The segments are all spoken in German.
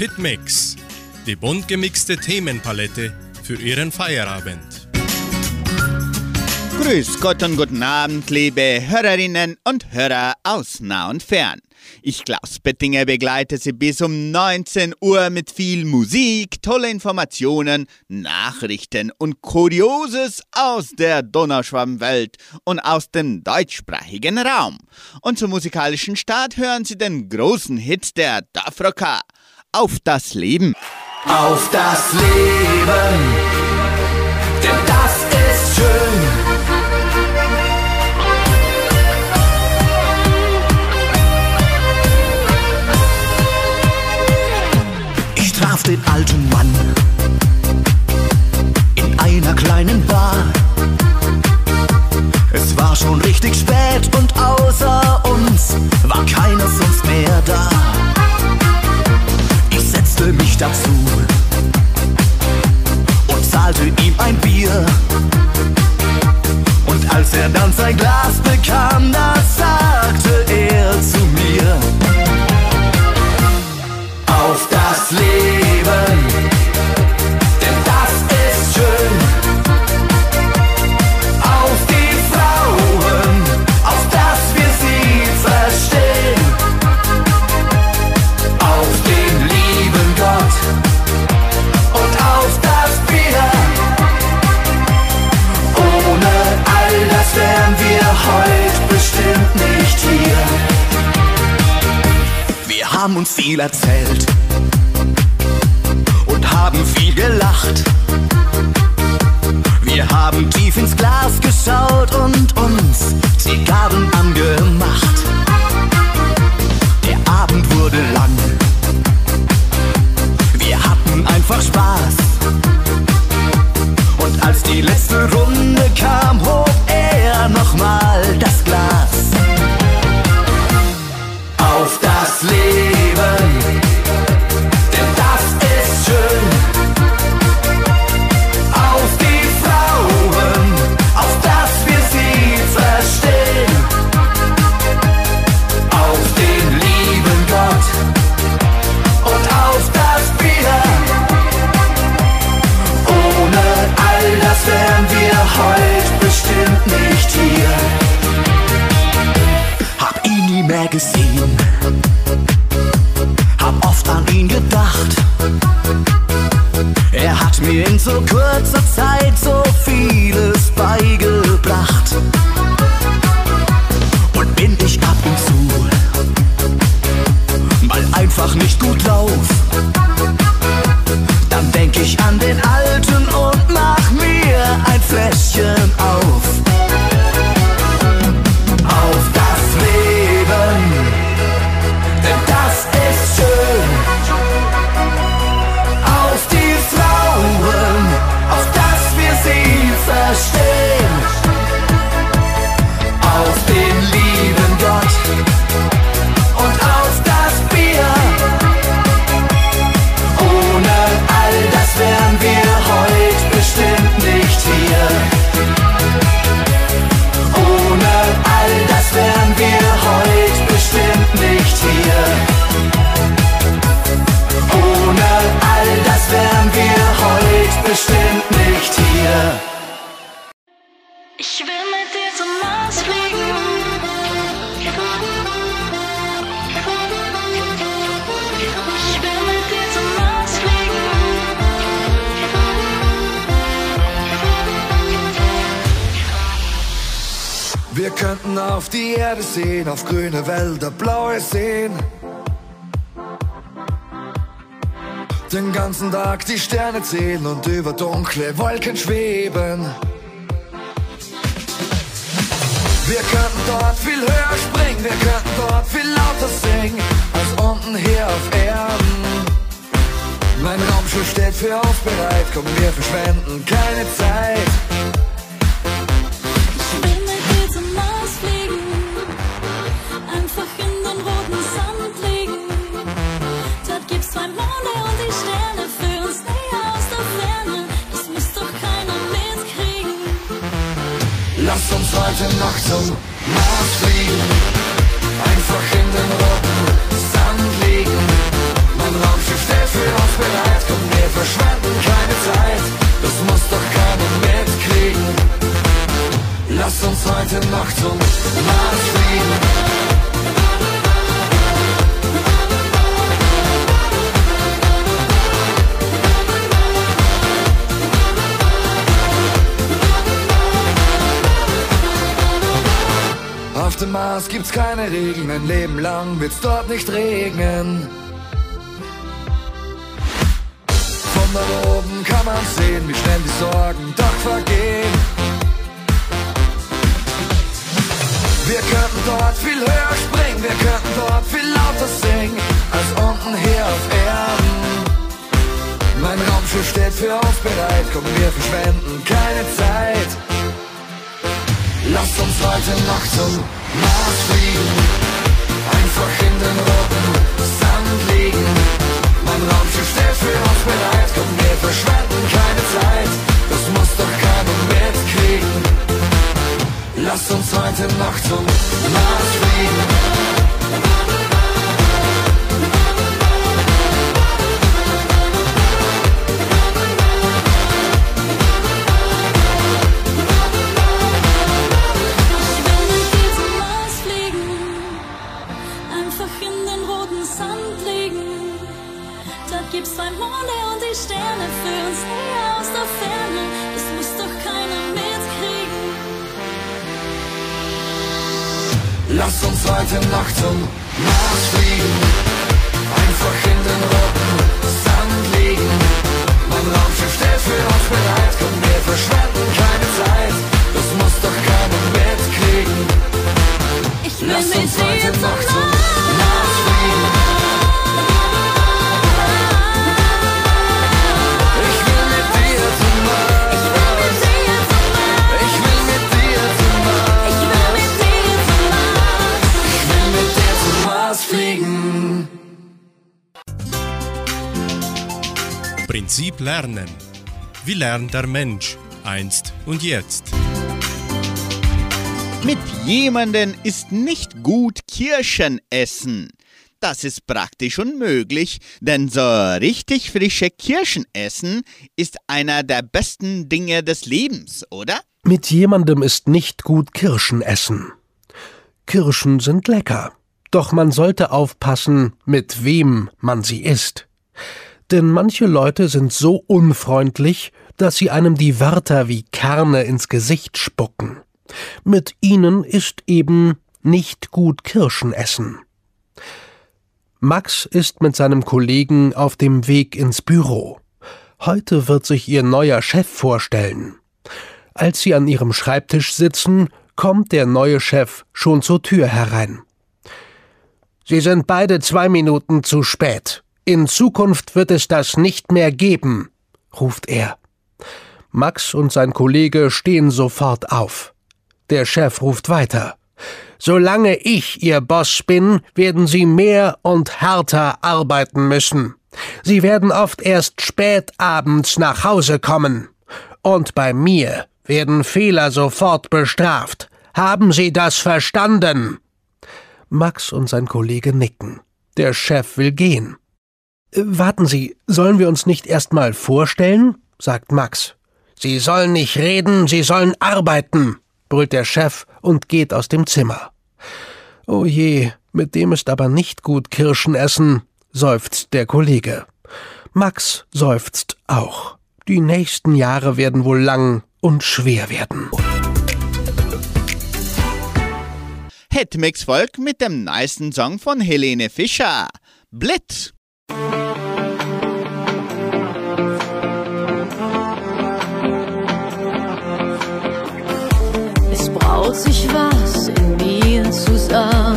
Hitmix, die bunt gemixte Themenpalette für Ihren Feierabend. Grüß Gott und guten Abend, liebe Hörerinnen und Hörer aus nah und fern. Ich, Klaus Bettinger, begleite Sie bis um 19 Uhr mit viel Musik, tolle Informationen, Nachrichten und Kurioses aus der Donauschwammwelt und aus dem deutschsprachigen Raum. Und zum musikalischen Start hören Sie den großen Hit der Dafrocker. Auf das Leben. Auf das Leben, denn das ist schön. Ich traf den alten Mann in einer kleinen Bar. Es war schon richtig spät und außer uns war keiner sonst mehr da. Setzte mich dazu und zahlte ihm ein Bier. Und als er dann sein Glas bekam, da sagte er zu mir, uns viel erzählt und haben viel gelacht. Wir haben tief ins Glas geschaut und uns Zigarren angemacht. Der Abend wurde lang. Wir hatten einfach Spaß. Und als die letzte Runde kam, hob er nochmal das Glas. Gesehen, hab oft an ihn gedacht. Er hat mir in so kurzer Zeit so vieles beigebracht. Und bin ich ab und zu mal einfach nicht gut drauf, dann denk ich an den Alten bestimmt Wir könnten auf die Erde sehen, auf grüne Wälder, blaue Seen. Den ganzen Tag die Sterne zählen und über dunkle Wolken schweben. Wir könnten dort viel höher springen, wir könnten dort viel lauter singen, als unten hier auf Erden. Mein Raumschiff steht für uns bereit, komm, wir verschwenden keine Zeit. uns heute Nacht zum Mars fliegen. Einfach in den roten Sand liegen. Mein Raumschiff steht für uns bereit. Komm, wir verschwenden keine Zeit. Das muss doch keiner mitkriegen. Lass uns heute Nacht zum Mars fliegen. Gibt's keine Regeln, ein Leben lang wird's dort nicht regnen. Von da oben kann man sehen, wie schnell die Sorgen doch vergehen. Wir könnten dort viel höher springen, wir könnten dort viel lauter singen, als unten hier auf Erden. Mein Raumschiff steht für uns bereit, komm, wir verschwenden keine Zeit. Lasst uns heute Nacht zum Lasst uns heute Nacht zum Mars fliegen. Heute Nacht zum Mars fliegen. Einfach in den roten Sand liegen. Mein Raumschiff steht für uns bereit. Komm, wir verschwenden keine Zeit. Das muss doch keiner mitkriegen. Ich will mit uns heute Nacht zum Lernen. Wie lernt der Mensch einst und jetzt? Mit jemandem ist nicht gut Kirschen essen. Das ist praktisch unmöglich, denn so richtig frische Kirschen essen ist einer der besten Dinge des Lebens, oder? Mit jemandem ist nicht gut Kirschen essen. Kirschen sind lecker, doch man sollte aufpassen, mit wem man sie isst. Denn manche Leute sind so unfreundlich, dass sie einem die Wörter wie Kerne ins Gesicht spucken. Mit ihnen ist eben nicht gut Kirschen essen. Max ist mit seinem Kollegen auf dem Weg ins Büro. Heute wird sich ihr neuer Chef vorstellen. Als sie an ihrem Schreibtisch sitzen, kommt der neue Chef schon zur Tür herein. Sie sind beide zwei Minuten zu spät. In Zukunft wird es das nicht mehr geben, ruft er. Max und sein Kollege stehen sofort auf. Der Chef ruft weiter. Solange ich Ihr Boss bin, werden Sie mehr und härter arbeiten müssen. Sie werden oft erst spät abends nach Hause kommen. Und bei mir werden Fehler sofort bestraft. Haben Sie das verstanden? Max und sein Kollege nicken. Der Chef will gehen. Äh, Warten Sie, sollen wir uns nicht erst mal vorstellen? sagt Max. Sie sollen nicht reden, Sie sollen arbeiten, brüllt der Chef und geht aus dem Zimmer. Oh je, mit dem ist aber nicht gut Kirschen essen, seufzt der Kollege. Max seufzt auch. Die nächsten Jahre werden wohl lang und schwer werden. Hetmix Volk mit dem nicen Song von Helene Fischer. Blit. Es braut sich was in mir zusammen.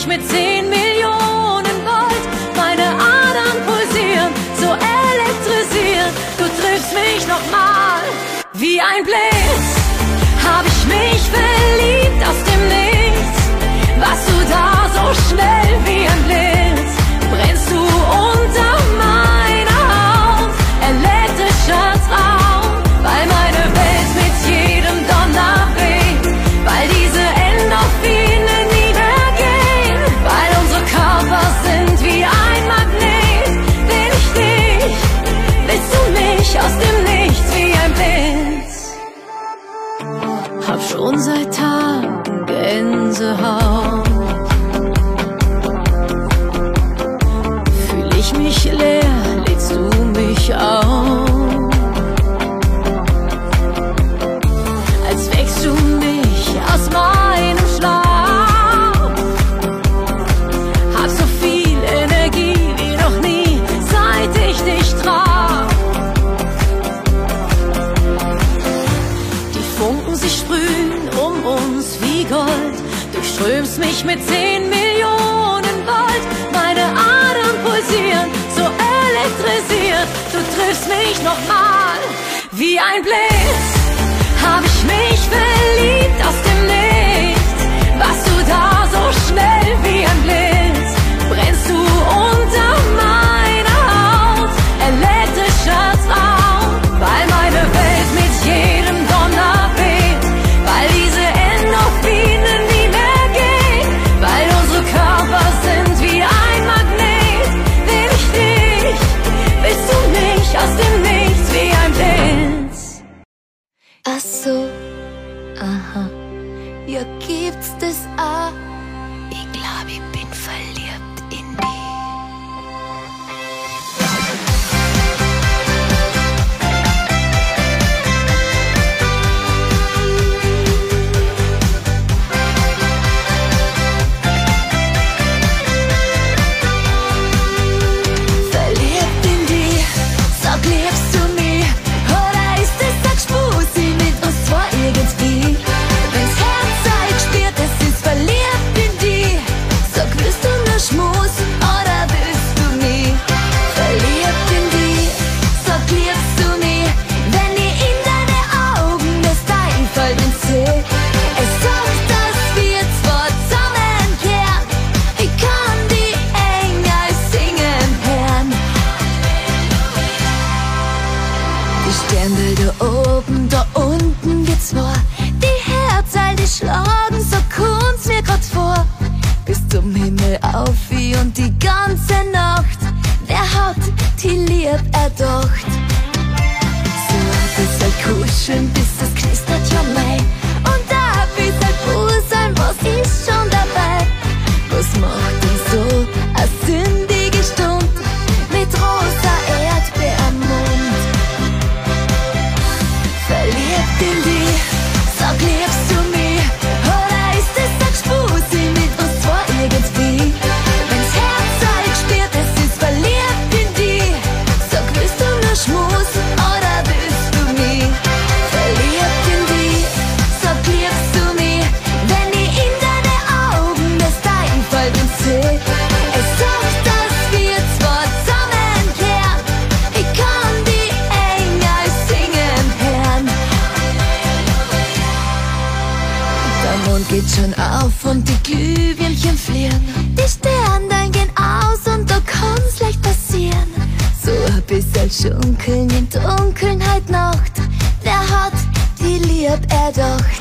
Mich mit zehn Millionen Gold. Meine Adern pulsieren, so elektrisiert. Du triffst mich nochmal wie ein Blitz. Hab ich mich verliebt strömst mich mit zehn Millionen Volt. Meine Adern pulsieren, so elektrisiert. Du triffst mich nochmal wie ein Blitz. Hab ich mich verliebt aus der Himmel auf wie und die ganze Nacht. Wer hat die lieb erdacht? So, bis er kuscheln bis Dunkeln, in Dunkeln halt Nacht, wer hat die Lieb erdacht?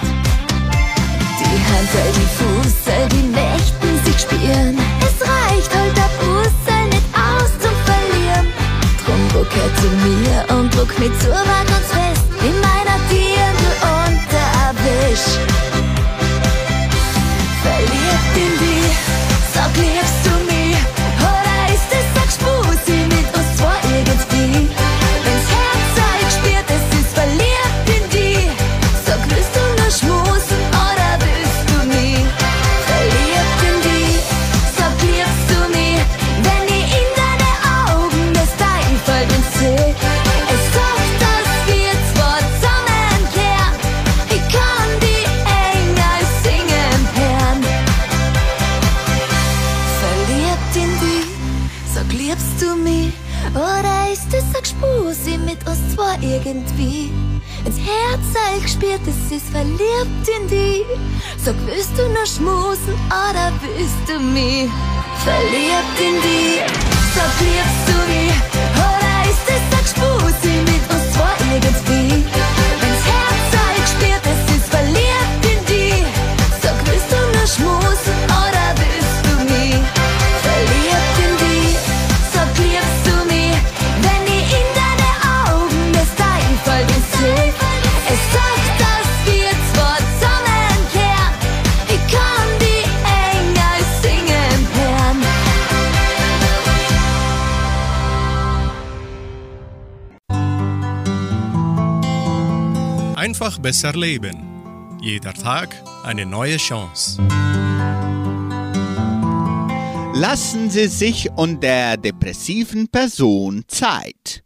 Die Handel, die Fuße, die Nächten sich spüren, es reicht halt der Busse nicht aus zum Verlieren. Drum guck her zu mir und druck mich zu, wann uns spürt, es ist verliebt in dich. Sag, willst du nur schmusen oder willst du mich? Verliebt in dich, sag, liebst du mich? Oder ist es ein Spusi mit uns vor irgendwie? einfach besser leben. Jeder Tag eine neue Chance. Lassen Sie sich und der depressiven Person Zeit.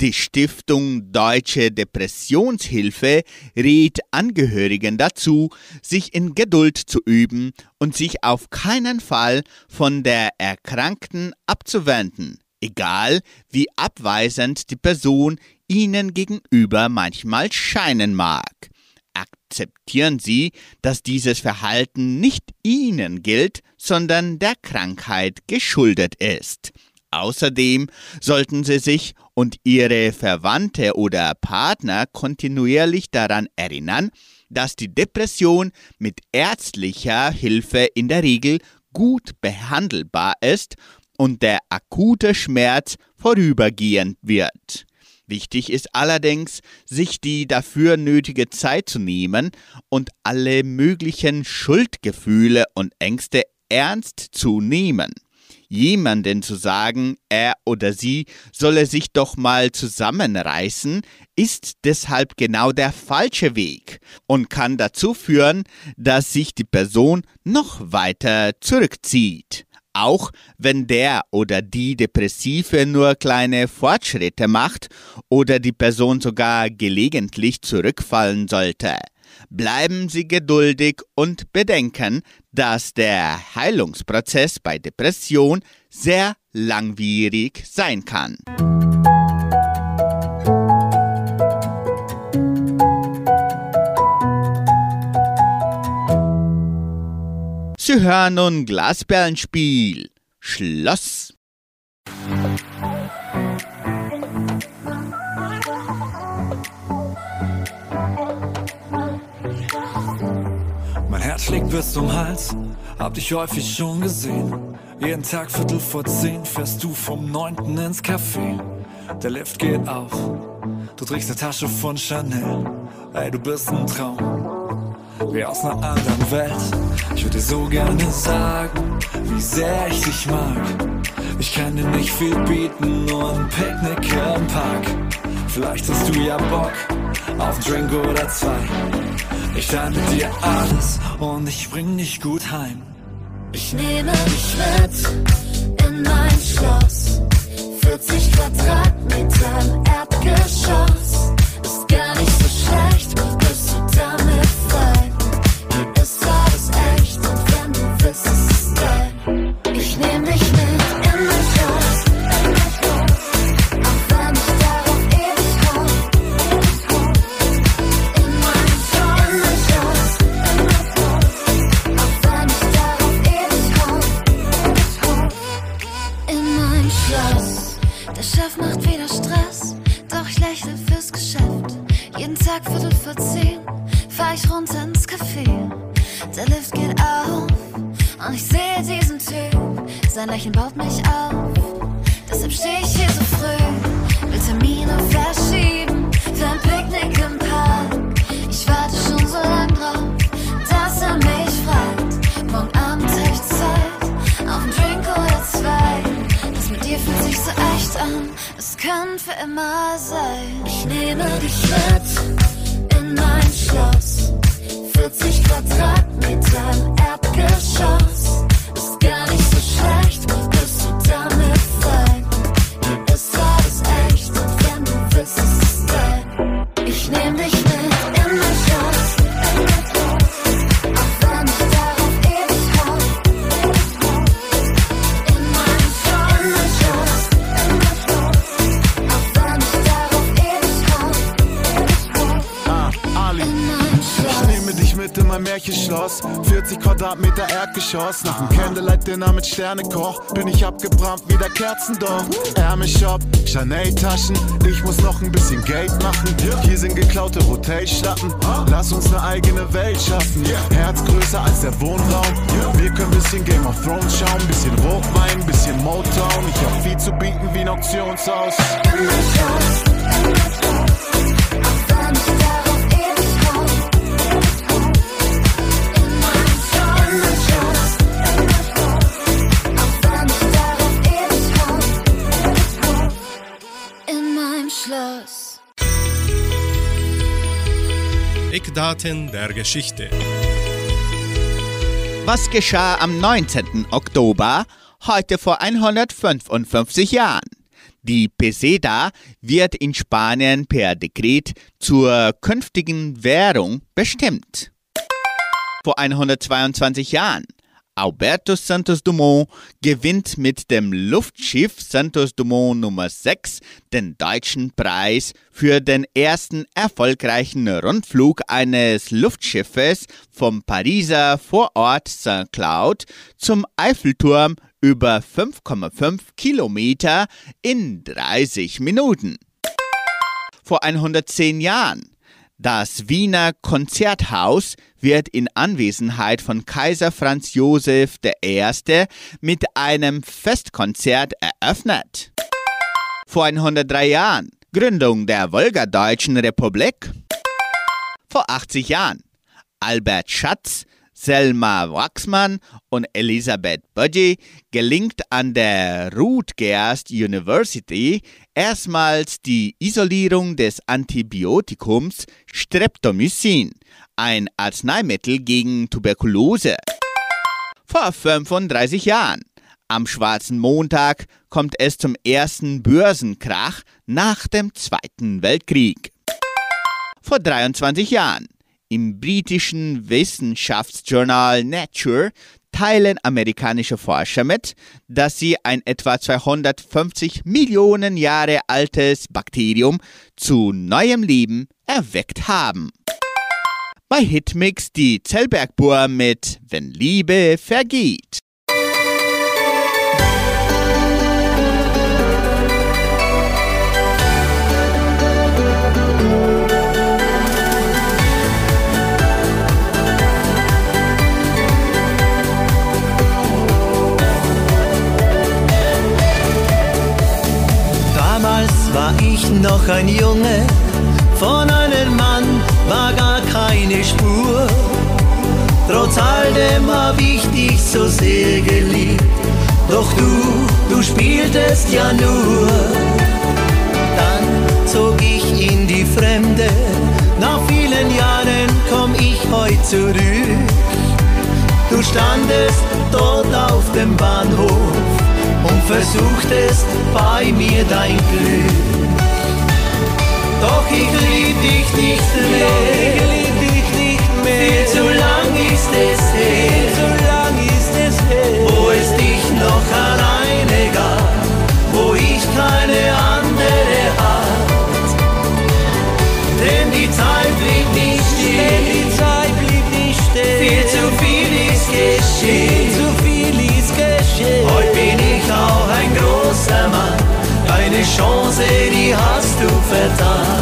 Die Stiftung Deutsche Depressionshilfe riet Angehörigen dazu, sich in Geduld zu üben und sich auf keinen Fall von der Erkrankten abzuwenden, egal wie abweisend die Person Ihnen gegenüber manchmal scheinen mag. Akzeptieren Sie, dass dieses Verhalten nicht Ihnen gilt, sondern der Krankheit geschuldet ist. Außerdem sollten Sie sich und Ihre Verwandte oder Partner kontinuierlich daran erinnern, dass die Depression mit ärztlicher Hilfe in der Regel gut behandelbar ist und der akute Schmerz vorübergehend wird. Wichtig ist allerdings, sich die dafür nötige Zeit zu nehmen und alle möglichen Schuldgefühle und Ängste ernst zu nehmen. Jemanden zu sagen, er oder sie solle sich doch mal zusammenreißen, ist deshalb genau der falsche Weg und kann dazu führen, dass sich die Person noch weiter zurückzieht auch wenn der oder die Depressive nur kleine Fortschritte macht oder die Person sogar gelegentlich zurückfallen sollte. Bleiben Sie geduldig und bedenken, dass der Heilungsprozess bei Depression sehr langwierig sein kann. Sie hören nun Glasperlenspiel. Schloss. Mein Herz schlägt bis zum Hals, hab dich häufig schon gesehen. Jeden Tag Viertel vor zehn fährst du vom neunten ins Café. Der Lift geht auf, du trägst eine Tasche von Chanel. Ey, du bist ein Traum wie aus einer anderen Welt. Ich würde so gerne sagen, wie sehr ich dich mag. Ich kann dir nicht viel bieten, nur ein Picknick im Park. Vielleicht hast du ja Bock auf einen Drink oder zwei. Ich teile dir alles und ich bring dich gut heim. Ich nehme dich mit in mein Schloss. 40 Quadratmeter im Erdgeschoss. Erdgeschoss. Nach dem Candlelight-Dinner mit Sternekoch bin ich abgebrannt wie der Kerzendorf. Ärmelshop, Chanel-Taschen. Ich muss noch ein bisschen Geld machen. Hier sind geklaute Hotelschlappen. Lass uns eine eigene Welt schaffen. Herz größer als der Wohnraum. Wir können bisschen Game of Thrones schauen. Bisschen Rotwein, bisschen Motown. Ich hab viel zu bieten wie ein Auktionshaus. Eckdaten der Geschichte. Was geschah am 19. Oktober, heute vor 155 Jahren? Die Peseta wird in Spanien per Dekret zur künftigen Währung bestimmt. Vor 122 Jahren, Alberto Santos Dumont gewinnt mit dem Luftschiff Santos Dumont Nummer 6 den deutschen Preis für den ersten erfolgreichen Rundflug eines Luftschiffes vom Pariser Vorort Saint-Cloud zum Eiffelturm über 5,5 Kilometer in 30 Minuten. Vor 110 Jahren das Wiener Konzerthaus wird in Anwesenheit von Kaiser Franz Josef I. mit einem Festkonzert eröffnet. Vor 103 Jahren Gründung der Wolgadeutschen Republik. Vor 80 Jahren Albert Schatz Selma Wachsmann und Elisabeth Budgie gelingt an der Rutgers University erstmals die Isolierung des Antibiotikums Streptomycin, ein Arzneimittel gegen Tuberkulose. Vor 35 Jahren, am schwarzen Montag, kommt es zum ersten Börsenkrach nach dem Zweiten Weltkrieg. Vor 23 Jahren, im britischen Wissenschaftsjournal Nature teilen amerikanische Forscher mit, dass sie ein etwa 250 Millionen Jahre altes Bakterium zu neuem Leben erweckt haben. Bei Hitmix die Zellbergbohr mit Wenn Liebe vergeht. War ich noch ein Junge, von einem Mann war gar keine Spur. Trotz alledem hab ich dich so sehr geliebt, doch du, du spieltest ja nur. Dann zog ich in die Fremde, nach vielen Jahren komm ich heut zurück. Du standest dort auf dem Bahnhof und versuchtest bei mir dein Glück. Doch ich lieb dich nicht mehr, ich lieb dich nicht mehr. Viel zu lang ist es her, zu lang ist es her, wo es dich noch alleine gab, wo ich keine andere hat. Denn die Zeit blieb nicht still, denn die Zeit blieb nicht still. Viel zu viel ist geschehen, Chance, die hast du vertan.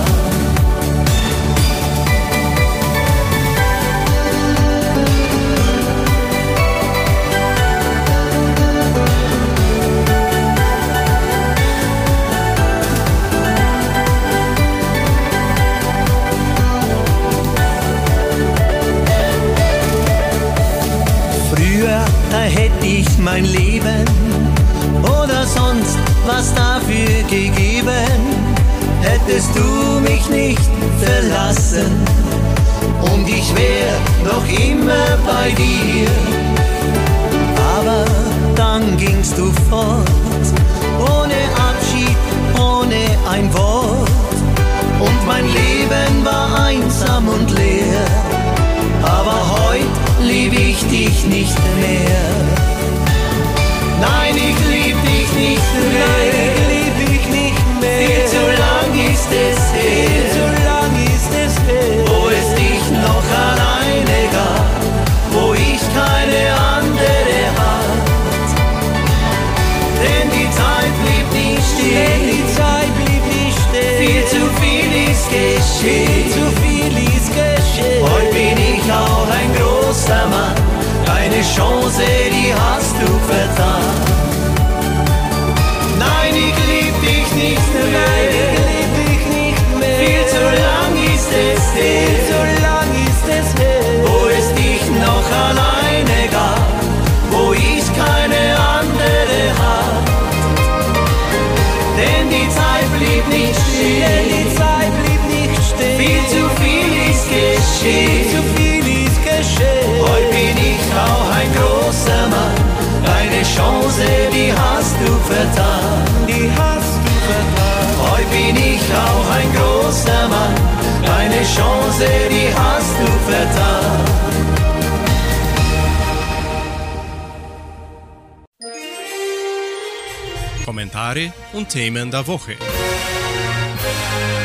Kommentare und Themen der Woche.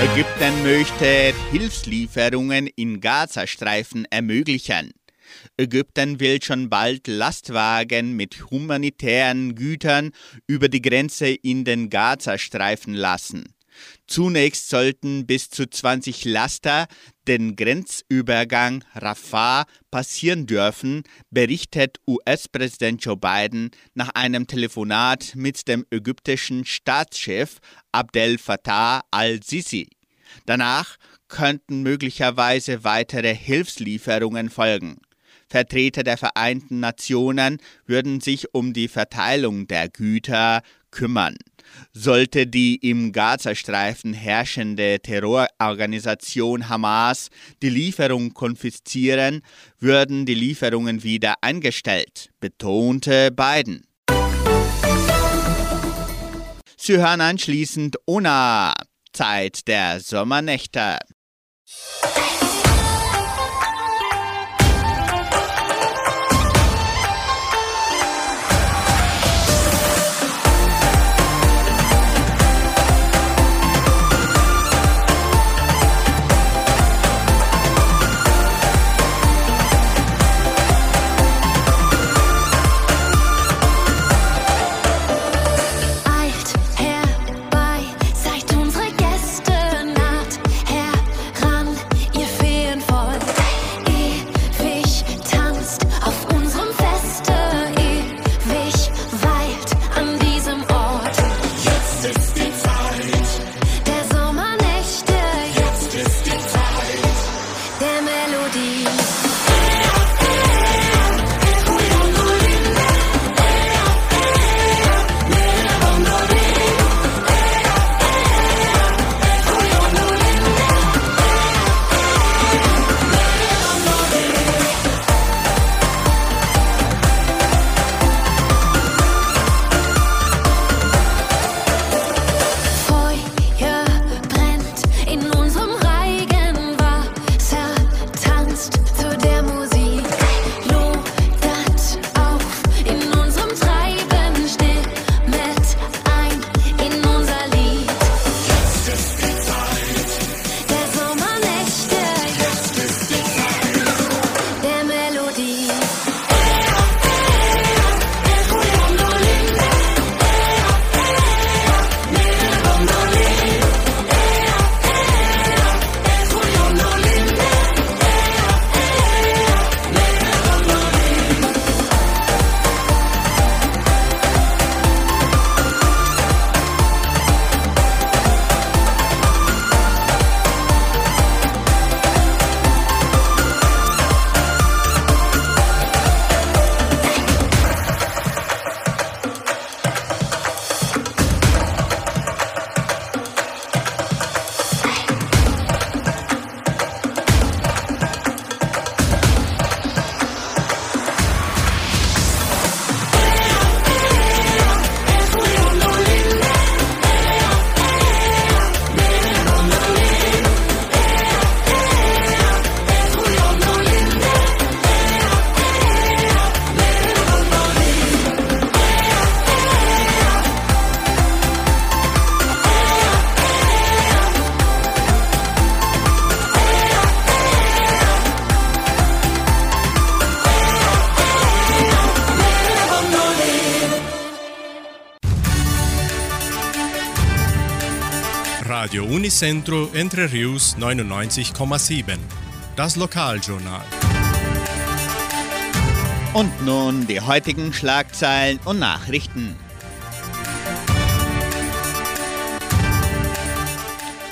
Ägypten möchte Hilfslieferungen in Gazastreifen ermöglichen. Ägypten will schon bald Lastwagen mit humanitären Gütern über die Grenze in den Gazastreifen lassen. Zunächst sollten bis zu 20 Laster den Grenzübergang Rafah passieren dürfen, berichtet US-Präsident Joe Biden nach einem Telefonat mit dem ägyptischen Staatschef Abdel Fattah al-Sisi. Danach könnten möglicherweise weitere Hilfslieferungen folgen. Vertreter der Vereinten Nationen würden sich um die Verteilung der Güter kümmern. Sollte die im Gazastreifen herrschende Terrororganisation Hamas die Lieferung konfiszieren, würden die Lieferungen wieder eingestellt, betonte Biden. Sie hören anschließend Ona, Zeit der Sommernächte. Unicentro Entre Rius 99,7. Das Lokaljournal. Und nun die heutigen Schlagzeilen und Nachrichten.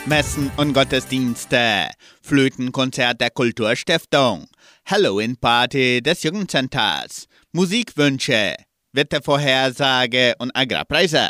Messen und Gottesdienste, Flötenkonzert der Kulturstiftung, Halloween-Party des Jugendcenters, Musikwünsche, Wettervorhersage und Agrarpreise.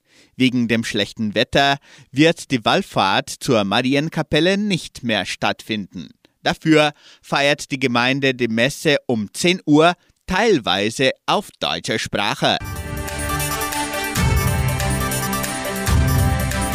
Wegen dem schlechten Wetter wird die Wallfahrt zur Marienkapelle nicht mehr stattfinden. Dafür feiert die Gemeinde die Messe um 10 Uhr teilweise auf deutscher Sprache.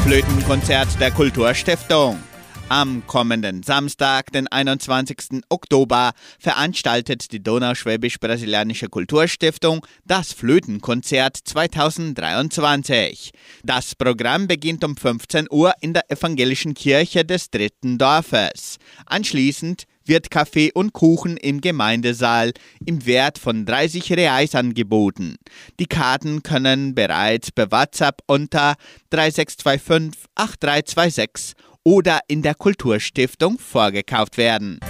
Flötenkonzert der Kulturstiftung. Am kommenden Samstag, den 21. Oktober, veranstaltet die Donauschwäbisch-Brasilianische Kulturstiftung das Flötenkonzert 2023. Das Programm beginnt um 15 Uhr in der Evangelischen Kirche des dritten Dorfes. Anschließend wird Kaffee und Kuchen im Gemeindesaal im Wert von 30 Reais angeboten. Die Karten können bereits per WhatsApp unter 3625 8326 oder in der Kulturstiftung vorgekauft werden.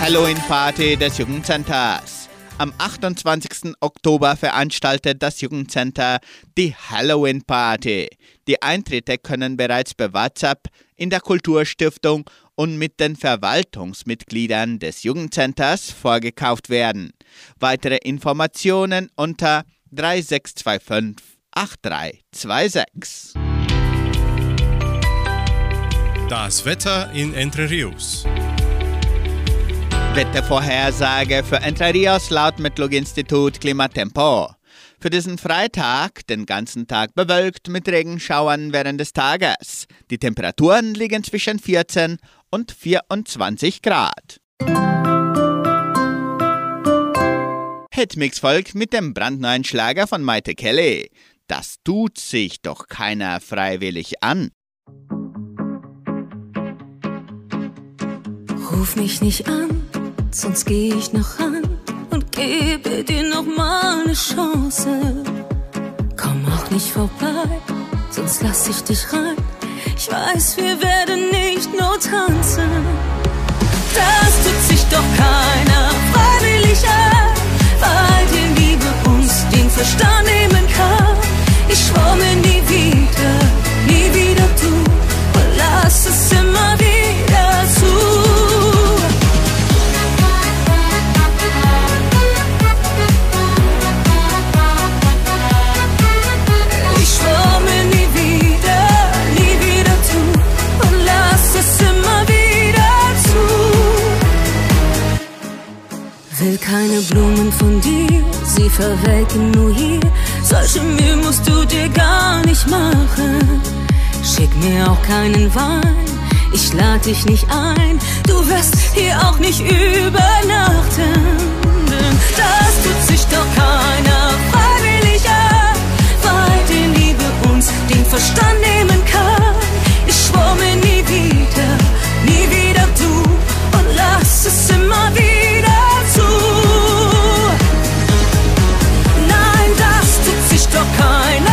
Halloween-Party des Jugendcenters. Am 28. Oktober veranstaltet das Jugendcenter die Halloween Party. Die Eintritte können bereits per WhatsApp in der Kulturstiftung und mit den Verwaltungsmitgliedern des Jugendcenters vorgekauft werden. Weitere Informationen unter 3625 8326. Das Wetter in Entre Rios. Wettervorhersage für Entre Rios laut Metlog-Institut Klimatempo. Für diesen Freitag den ganzen Tag bewölkt mit Regenschauern während des Tages. Die Temperaturen liegen zwischen 14 und 24 Grad. Hitmix folgt mit dem brandneuen Schlager von Maite Kelly. Das tut sich doch keiner freiwillig an. Ruf mich nicht an, sonst geh ich noch ran und gebe dir noch mal eine Chance. Komm auch nicht vorbei, sonst lass ich dich rein. Ich weiß, wir werden nicht nur tanzen. Das tut sich doch keiner freiwillig an, die Liebe uns den Verstand nehmen kann. Ich schwor mir nie wieder, nie wieder du, und lass es immer keine Blumen von dir, sie verwelken nur hier. Solche Mühe musst du dir gar nicht machen. Schick mir auch keinen Wein, ich lade dich nicht ein. Du wirst hier auch nicht übernachten. Das tut sich doch keiner freiwillig an, weil die Liebe uns den Verstand nehmen kann. Ich schwor mir nie wieder, nie wieder du und lass es immer wieder Mine.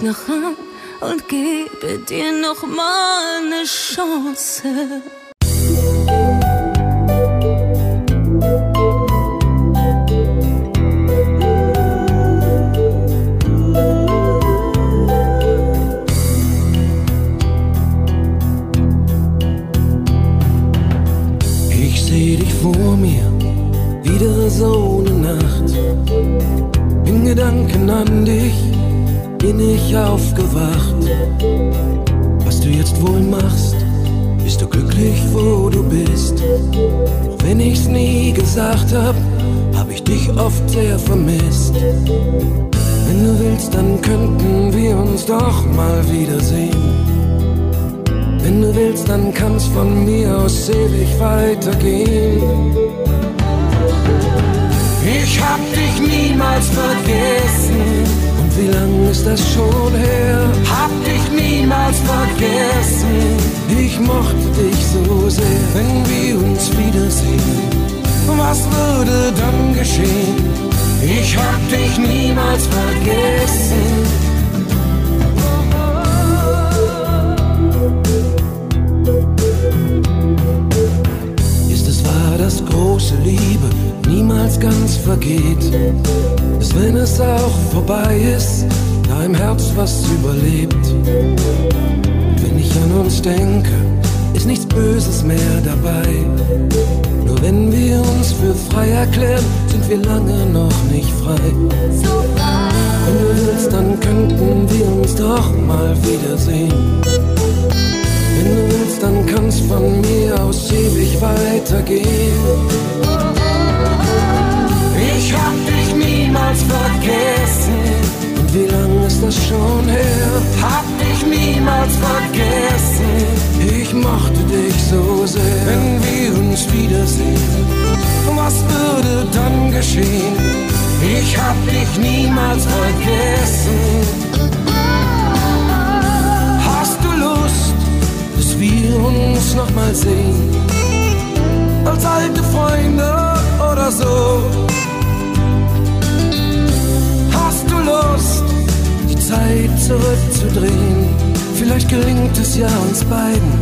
Sonst geh ich noch ran und gebe dir noch mal eine Chance. Von mir aus ewig weitergehen. Ich hab dich niemals vergessen. Und wie lang ist das schon her? Hab dich niemals vergessen. Ich mochte dich so sehr, wenn wir uns wiedersehen. Was würde dann geschehen? Ich hab dich niemals vergessen. Ganz vergeht? Dass wenn es auch vorbei ist, da im Herz was überlebt? Und wenn ich an uns denke, ist nichts Böses mehr dabei. Nur wenn wir uns für frei erklären, sind wir lange noch nicht frei. Wenn du willst, dann könnten wir uns doch mal wiedersehen. Wenn du willst, dann kann's von mir aus ewig weitergehen. Ich hab dich niemals vergessen. Und wie lang ist das schon her? Hab dich niemals vergessen. Ich mochte dich so sehr, wenn wir uns wiedersehen. Was würde dann geschehen? Ich hab dich niemals vergessen. Hast du Lust, dass wir uns noch mal sehen? Als alte Freunde oder so? Lust, die Zeit zurückzudrehen? Vielleicht gelingt es ja uns beiden.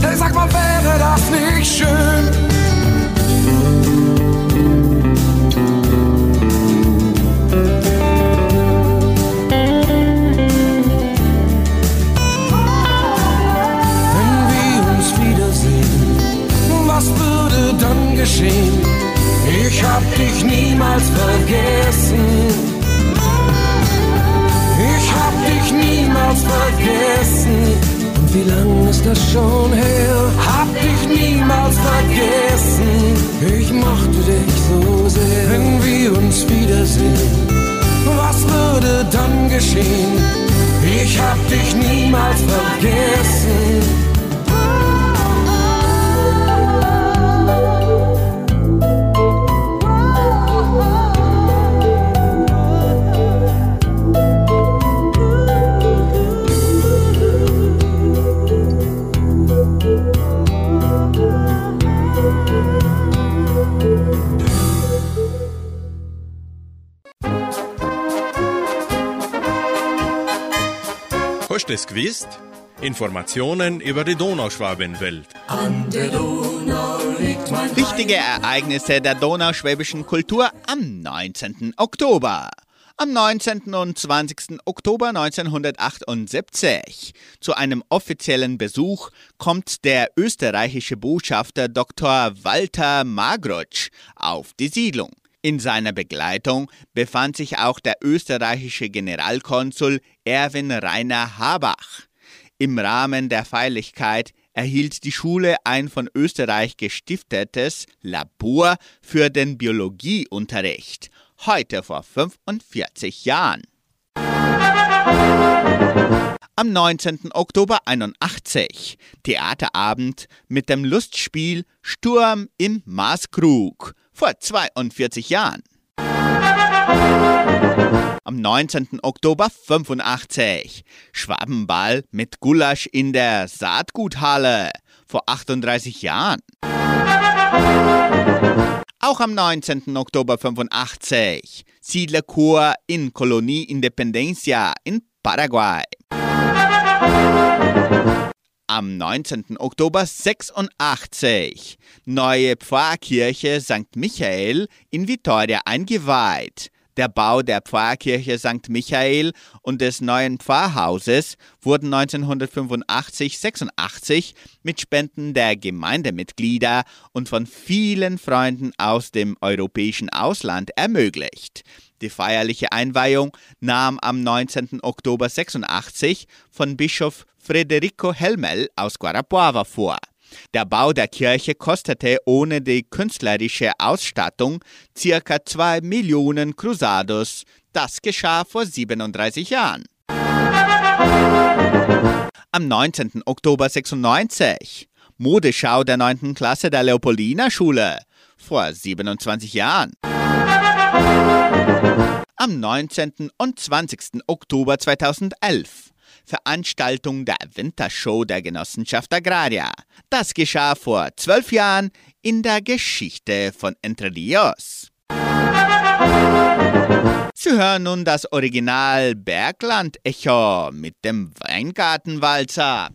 Hey, sag mal, wäre das nicht schön? Wenn wir uns wiedersehen, was würde dann geschehen? Ich hab dich niemals vergessen. Ich niemals vergessen. Und wie lang ist das schon her? Hab dich niemals vergessen. Ich mochte dich so sehr, wenn wir uns wiedersehen. Was würde dann geschehen? Ich hab dich niemals vergessen. Es gewusst? Informationen über die Donauschwabenwelt. Wichtige Ereignisse der donauschwäbischen Kultur am 19. Oktober. Am 19. und 20. Oktober 1978 zu einem offiziellen Besuch kommt der österreichische Botschafter Dr. Walter Magrutsch auf die Siedlung. In seiner Begleitung befand sich auch der österreichische Generalkonsul Erwin Rainer Habach. Im Rahmen der Feierlichkeit erhielt die Schule ein von Österreich gestiftetes Labor für den Biologieunterricht, heute vor 45 Jahren. Am 19. Oktober 81 Theaterabend mit dem Lustspiel Sturm im Maßkrug vor 42 Jahren. Am 19. Oktober 85 Schwabenball mit Gulasch in der Saatguthalle vor 38 Jahren. Auch am 19. Oktober 85 Siedlerchor in Kolonie Independencia in Paraguay. Am 19. Oktober 86 neue Pfarrkirche St. Michael in Vitoria eingeweiht. Der Bau der Pfarrkirche St. Michael und des neuen Pfarrhauses wurden 1985-86 mit Spenden der Gemeindemitglieder und von vielen Freunden aus dem europäischen Ausland ermöglicht. Die feierliche Einweihung nahm am 19. Oktober 86 von Bischof Federico Helmel aus Guarapuava vor. Der Bau der Kirche kostete ohne die künstlerische Ausstattung circa 2 Millionen Cruzados. Das geschah vor 37 Jahren. Am 19. Oktober 96 Modeschau der 9. Klasse der Leopoldina Schule vor 27 Jahren. Am 19. und 20. Oktober 2011 Veranstaltung der Wintershow der Genossenschaft Agraria. Das geschah vor zwölf Jahren in der Geschichte von Entre Rios. Sie hören nun das Original Bergland-Echo mit dem Weingartenwalzer.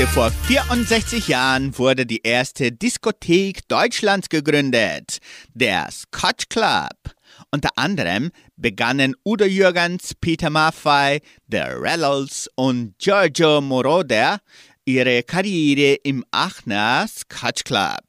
Heute vor 64 Jahren wurde die erste Diskothek Deutschlands gegründet, der Scotch Club. Unter anderem begannen Udo Jürgens, Peter Maffay, The Rattles und Giorgio Moroder ihre Karriere im Aachener Scotch Club.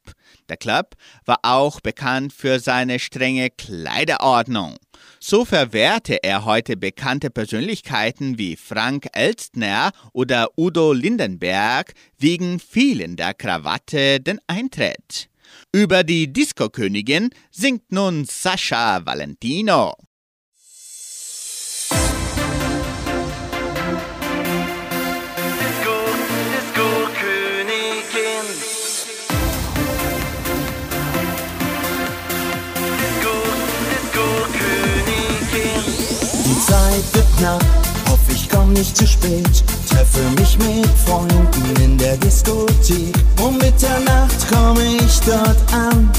Der Club war auch bekannt für seine strenge Kleiderordnung. So verwehrte er heute bekannte Persönlichkeiten wie Frank Elstner oder Udo Lindenberg wegen fehlender Krawatte den Eintritt. Über die Disco-Königin singt nun Sascha Valentino. Zeit wird knapp, hoffe ich komm nicht zu spät. Treffe mich mit Freunden in der Diskothek. Um Mitternacht komme ich dort an.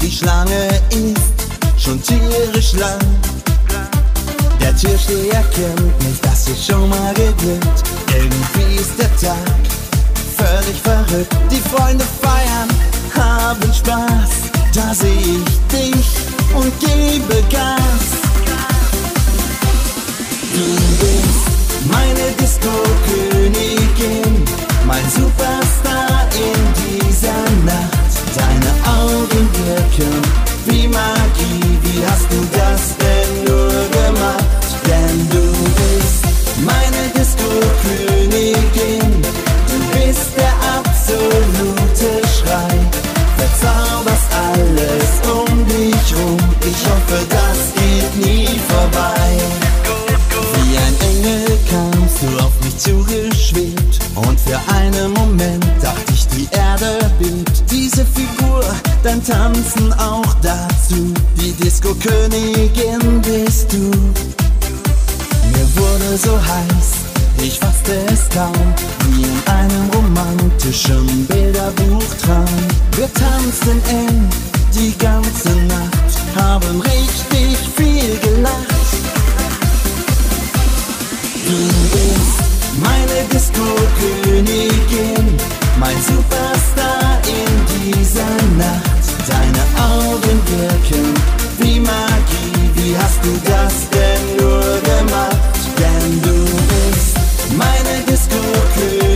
Die Schlange ist schon tierisch lang. Der Türsteher kennt mich, das ist schon mal geglückt. Irgendwie ist der Tag völlig verrückt. Die Freunde feiern, haben Spaß. Da seh ich dich und gebe Gas. Alles um dich rum. Ich hoffe, das geht nie vorbei. Zugeschwebt Und für einen Moment dachte ich, die Erde bebt Diese Figur, dein Tanzen auch dazu Die Disco-Königin bist du. Mir wurde so heiß, ich fasste es kaum Wie in einem romantischen Bilderbuchtraum Wir tanzten eng die ganze Nacht Haben richtig viel gelacht. Du bist meine Disco-Königin, mein Superstar in dieser Nacht. Deine Augen wirken wie Magie, wie hast du das denn nur gemacht? Denn du bist meine Disco-Königin,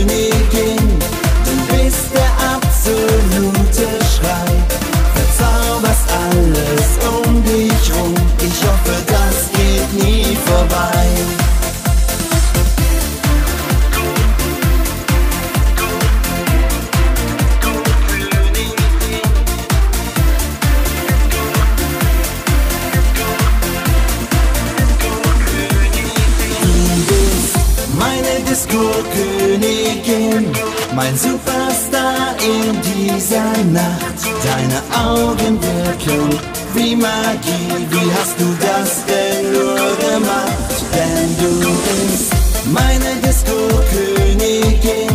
mein Superstar in dieser Nacht. Deine Augen wirken wie Magie, wie hast du das denn nur gemacht? Denn du bist meine Disco-Königin,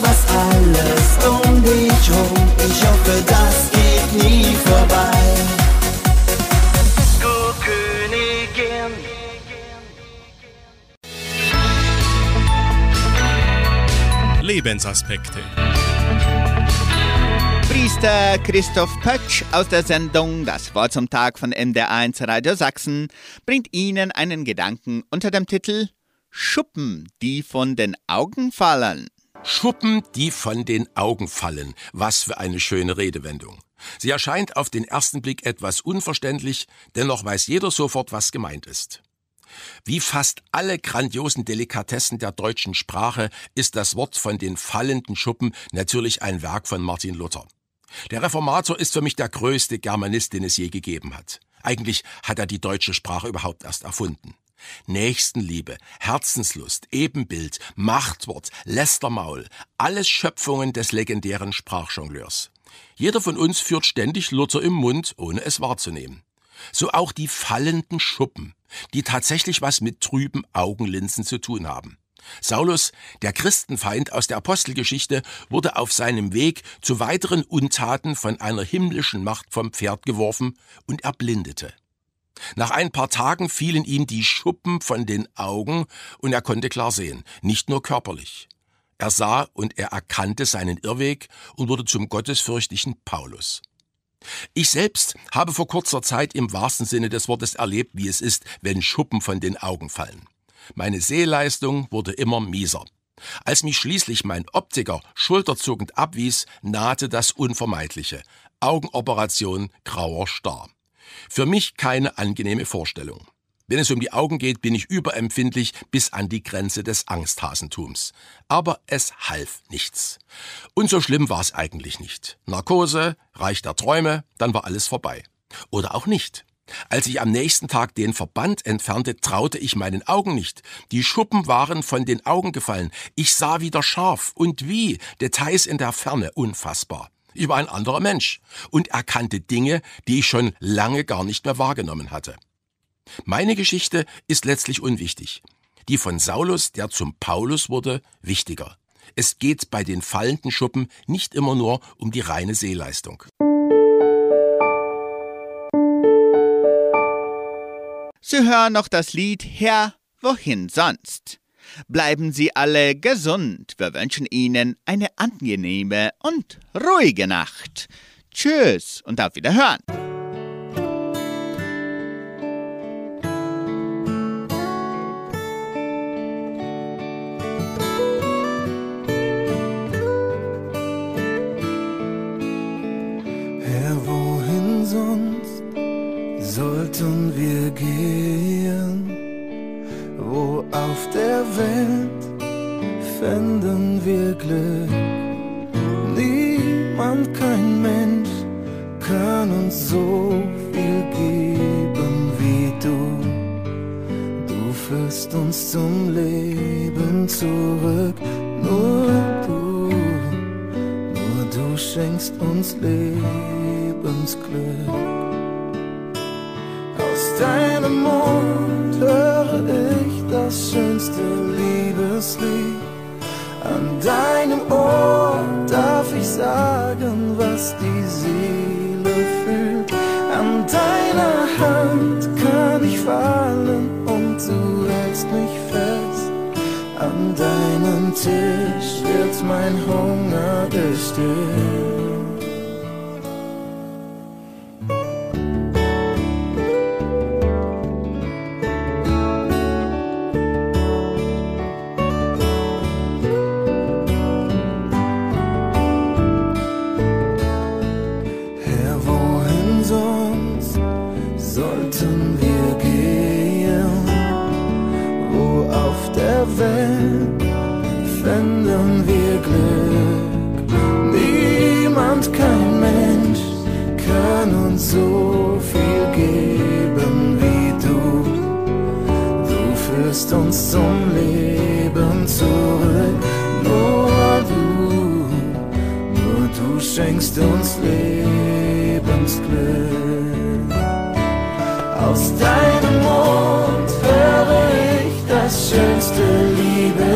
was alles um dich rum. Ich hoffe, das geht nie vorbei. Lebensaspekte. Priester Christoph Pötsch aus der Sendung Das Wort zum Tag von MDR1 Radio Sachsen bringt Ihnen einen Gedanken unter dem Titel Schuppen, die von den Augen fallen. Schuppen, die von den Augen fallen. Was für eine schöne Redewendung. Sie erscheint auf den ersten Blick etwas unverständlich, dennoch weiß jeder sofort, was gemeint ist. Wie fast alle grandiosen Delikatessen der deutschen Sprache ist das Wort von den fallenden Schuppen natürlich ein Werk von Martin Luther. Der Reformator ist für mich der größte Germanist, den es je gegeben hat. Eigentlich hat er die deutsche Sprache überhaupt erst erfunden. Nächstenliebe, Herzenslust, Ebenbild, Machtwort, Lästermaul, alles Schöpfungen des legendären Sprachjongleurs. Jeder von uns führt ständig Luther im Mund, ohne es wahrzunehmen. So auch die fallenden Schuppen, die tatsächlich was mit trüben Augenlinsen zu tun haben. Saulus, der Christenfeind aus der Apostelgeschichte, wurde auf seinem Weg zu weiteren Untaten von einer himmlischen Macht vom Pferd geworfen und erblindete. Nach ein paar Tagen fielen ihm die Schuppen von den Augen und er konnte klar sehen, nicht nur körperlich. Er sah und er erkannte seinen Irrweg und wurde zum gottesfürchtigen Paulus. Ich selbst habe vor kurzer Zeit im wahrsten Sinne des Wortes erlebt, wie es ist, wenn Schuppen von den Augen fallen. Meine Sehleistung wurde immer mieser. Als mich schließlich mein Optiker schulterzuckend abwies, nahte das Unvermeidliche. Augenoperation grauer Star. Für mich keine angenehme Vorstellung. Wenn es um die Augen geht, bin ich überempfindlich bis an die Grenze des Angsthasentums. Aber es half nichts. Und so schlimm war es eigentlich nicht. Narkose, Reich der Träume, dann war alles vorbei. Oder auch nicht. Als ich am nächsten Tag den Verband entfernte, traute ich meinen Augen nicht. Die Schuppen waren von den Augen gefallen. Ich sah wieder scharf und wie, Details in der Ferne, unfassbar. War ein anderer Mensch und erkannte Dinge, die ich schon lange gar nicht mehr wahrgenommen hatte. Meine Geschichte ist letztlich unwichtig. Die von Saulus, der zum Paulus wurde, wichtiger. Es geht bei den fallenden Schuppen nicht immer nur um die reine Sehleistung. Sie hören noch das Lied Herr, wohin sonst? Bleiben Sie alle gesund. Wir wünschen Ihnen eine angenehme und ruhige Nacht. Tschüss und auf Wiederhören. Glück? Niemand, kein Mensch kann uns so viel geben wie du. Du führst uns zum Leben zurück, nur du. Nur du schenkst uns Lebensglück. Aus deinem Mund höre ich das schönste Liebeslied. An deinem Ohr darf ich sagen, was die Seele fühlt. An deiner Hand kann ich fallen und du hältst mich fest. An deinem Tisch wird mein Hunger gestillt.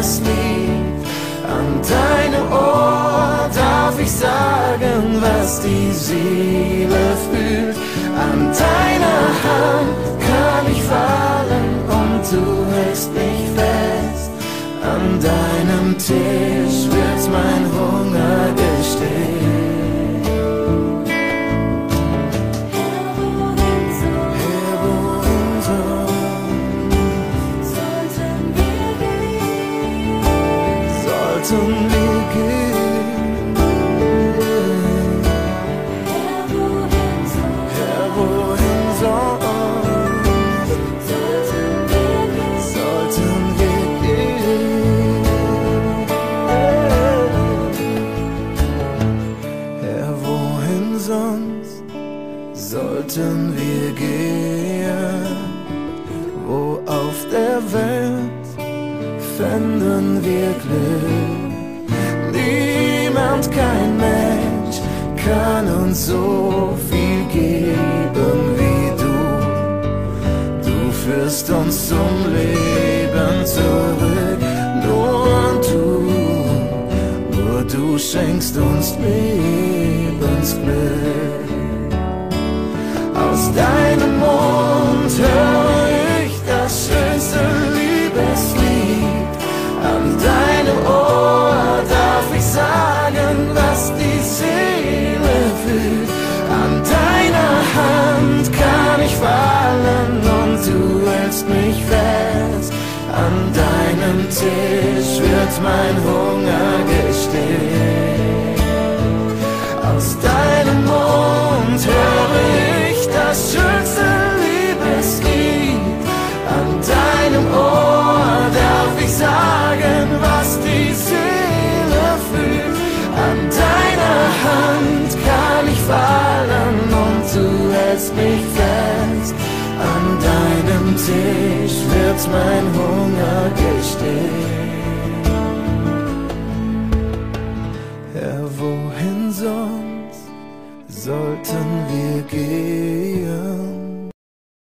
Liebeslied. An deinem Ohr darf ich sagen, was die Seele fühlt. An deiner Hand kann ich fallen und du hältst mich fest. An deinem Tisch wird mein